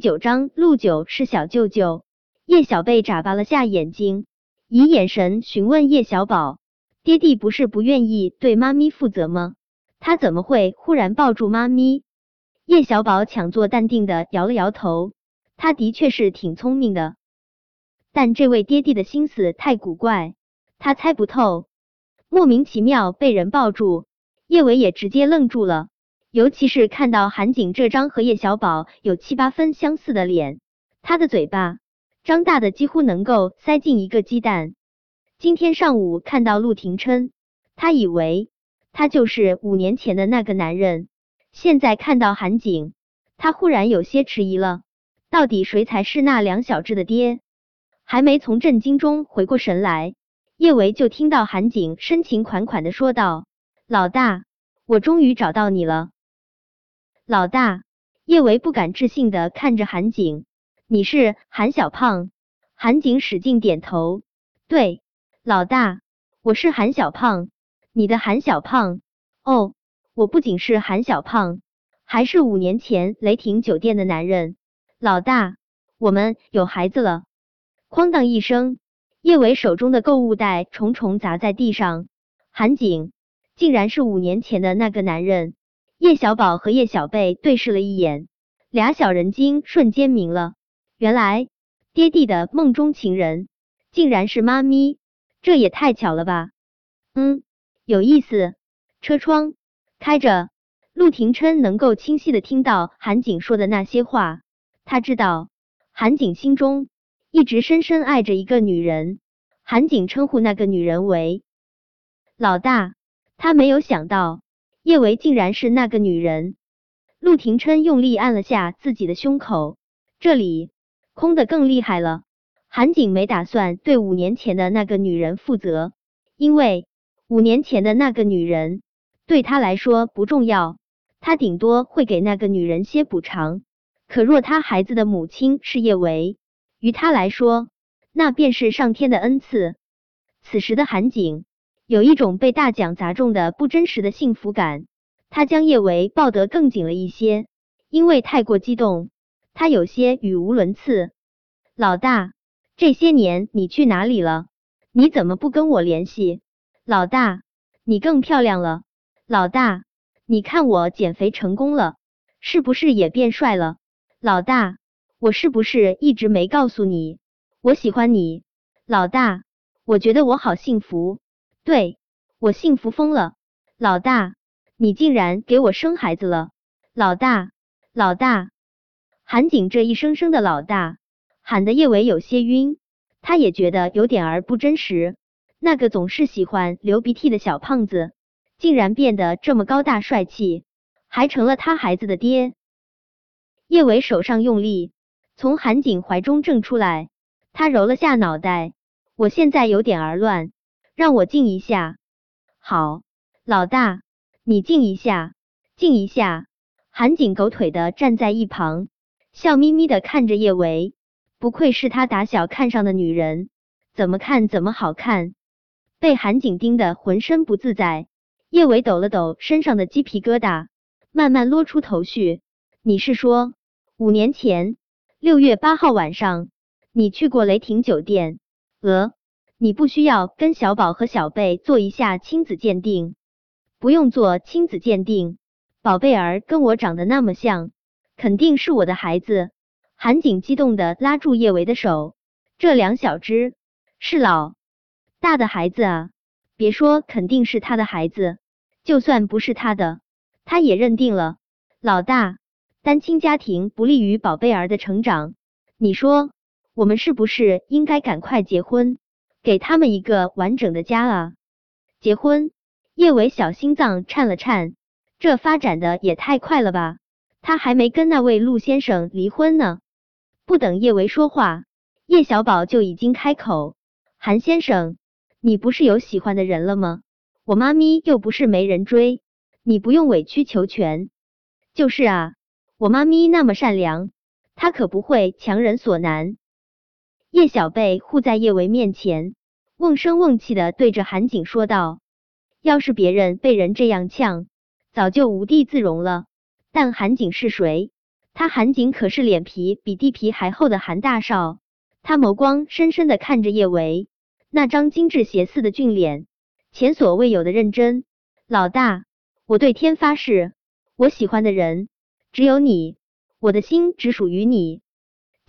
九章，陆九是小舅舅。叶小贝眨巴了下眼睛，以眼神询问叶小宝：“爹地不是不愿意对妈咪负责吗？他怎么会忽然抱住妈咪？”叶小宝强作淡定的摇了摇头，他的确是挺聪明的，但这位爹地的心思太古怪，他猜不透。莫名其妙被人抱住，叶伟也直接愣住了。尤其是看到韩景这张和叶小宝有七八分相似的脸，他的嘴巴张大的几乎能够塞进一个鸡蛋。今天上午看到陆廷琛，他以为他就是五年前的那个男人。现在看到韩景，他忽然有些迟疑了。到底谁才是那两小只的爹？还没从震惊中回过神来，叶维就听到韩景深情款款的说道：“老大，我终于找到你了。”老大，叶维不敢置信的看着韩景，你是韩小胖？韩景使劲点头，对，老大，我是韩小胖，你的韩小胖。哦，我不仅是韩小胖，还是五年前雷霆酒店的男人。老大，我们有孩子了。哐当一声，叶维手中的购物袋重重砸在地上。韩景，竟然是五年前的那个男人。叶小宝和叶小贝对视了一眼，俩小人精瞬间明了，原来爹地的梦中情人竟然是妈咪，这也太巧了吧？嗯，有意思。车窗开着，陆廷琛能够清晰的听到韩景说的那些话，他知道韩景心中一直深深爱着一个女人，韩景称呼那个女人为老大，他没有想到。叶维竟然是那个女人，陆廷琛用力按了下自己的胸口，这里空的更厉害了。韩景没打算对五年前的那个女人负责，因为五年前的那个女人对他来说不重要，他顶多会给那个女人些补偿。可若他孩子的母亲是叶维，于他来说那便是上天的恩赐。此时的韩景。有一种被大奖砸中的不真实的幸福感，他将叶维抱得更紧了一些，因为太过激动，他有些语无伦次。老大，这些年你去哪里了？你怎么不跟我联系？老大，你更漂亮了。老大，你看我减肥成功了，是不是也变帅了？老大，我是不是一直没告诉你，我喜欢你？老大，我觉得我好幸福。对我幸福疯了，老大，你竟然给我生孩子了，老大，老大，韩景这一声声的老大喊的叶伟有些晕，他也觉得有点儿不真实，那个总是喜欢流鼻涕的小胖子，竟然变得这么高大帅气，还成了他孩子的爹。叶伟手上用力从韩景怀中挣出来，他揉了下脑袋，我现在有点儿乱。让我静一下，好，老大，你静一下，静一下。韩景狗腿的站在一旁，笑眯眯的看着叶维，不愧是他打小看上的女人，怎么看怎么好看。被韩景盯得浑身不自在，叶维抖了抖身上的鸡皮疙瘩，慢慢啰出头绪。你是说，五年前六月八号晚上，你去过雷霆酒店？呃。你不需要跟小宝和小贝做一下亲子鉴定，不用做亲子鉴定。宝贝儿跟我长得那么像，肯定是我的孩子。韩景激动的拉住叶维的手，这两小只是老大的孩子啊！别说肯定是他的孩子，就算不是他的，他也认定了。老大，单亲家庭不利于宝贝儿的成长，你说我们是不是应该赶快结婚？给他们一个完整的家啊！结婚，叶伟小心脏颤了颤，这发展的也太快了吧！他还没跟那位陆先生离婚呢。不等叶维说话，叶小宝就已经开口：“韩先生，你不是有喜欢的人了吗？我妈咪又不是没人追，你不用委曲求全。”就是啊，我妈咪那么善良，她可不会强人所难。叶小贝护在叶维面前，瓮声瓮气的对着韩景说道：“要是别人被人这样呛，早就无地自容了。但韩景是谁？他韩景可是脸皮比地皮还厚的韩大少，他眸光深深的看着叶维，那张精致邪似的俊脸，前所未有的认真。老大，我对天发誓，我喜欢的人只有你，我的心只属于你。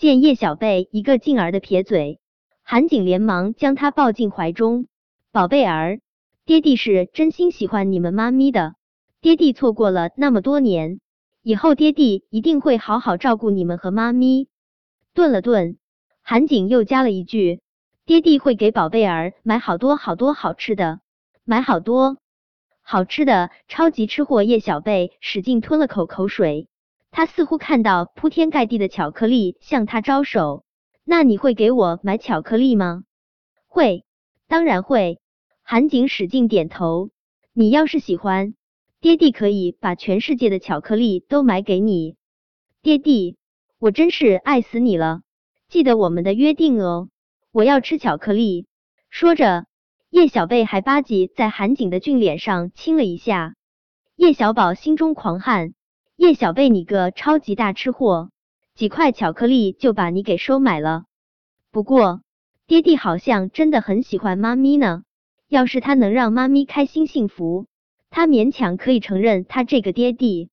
见叶小贝一个劲儿的撇嘴，韩景连忙将他抱进怀中，宝贝儿，爹地是真心喜欢你们妈咪的，爹地错过了那么多年。以后爹地一定会好好照顾你们和妈咪。顿了顿，韩景又加了一句：“爹地会给宝贝儿买好多好多好吃的，买好多好吃的。”超级吃货叶小贝使劲吞了口口水，他似乎看到铺天盖地的巧克力向他招手。那你会给我买巧克力吗？会，当然会。韩景使劲点头。你要是喜欢。爹地可以把全世界的巧克力都买给你，爹地，我真是爱死你了！记得我们的约定哦，我要吃巧克力。说着，叶小贝还吧唧在韩景的俊脸上亲了一下。叶小宝心中狂汗，叶小贝你个超级大吃货，几块巧克力就把你给收买了。不过，爹地好像真的很喜欢妈咪呢，要是他能让妈咪开心幸福。他勉强可以承认，他这个爹地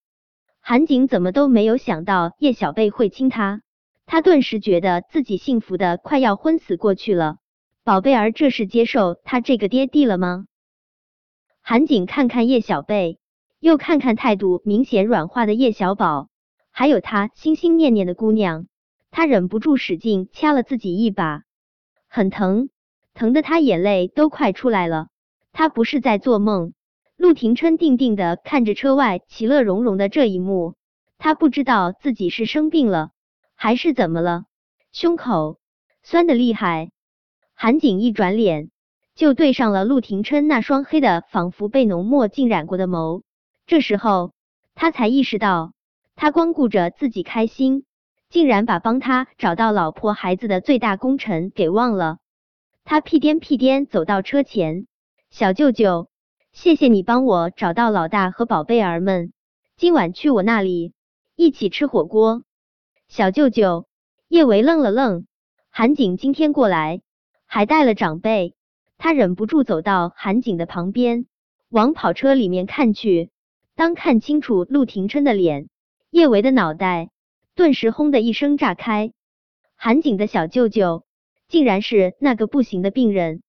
韩景怎么都没有想到叶小贝会亲他，他顿时觉得自己幸福的快要昏死过去了。宝贝儿，这是接受他这个爹地了吗？韩景看看叶小贝，又看看态度明显软化的叶小宝，还有他心心念念的姑娘，他忍不住使劲掐了自己一把，很疼，疼的他眼泪都快出来了。他不是在做梦。陆廷琛定定的看着车外其乐融融的这一幕，他不知道自己是生病了还是怎么了，胸口酸的厉害。韩景一转脸就对上了陆廷琛那双黑的仿佛被浓墨浸染过的眸，这时候他才意识到，他光顾着自己开心，竟然把帮他找到老婆孩子的最大功臣给忘了。他屁颠屁颠走到车前，小舅舅。谢谢你帮我找到老大和宝贝儿们，今晚去我那里一起吃火锅。小舅舅叶维愣了愣，韩景今天过来还带了长辈，他忍不住走到韩景的旁边，往跑车里面看去。当看清楚陆廷琛的脸，叶维的脑袋顿时轰的一声炸开。韩景的小舅舅竟然是那个不行的病人。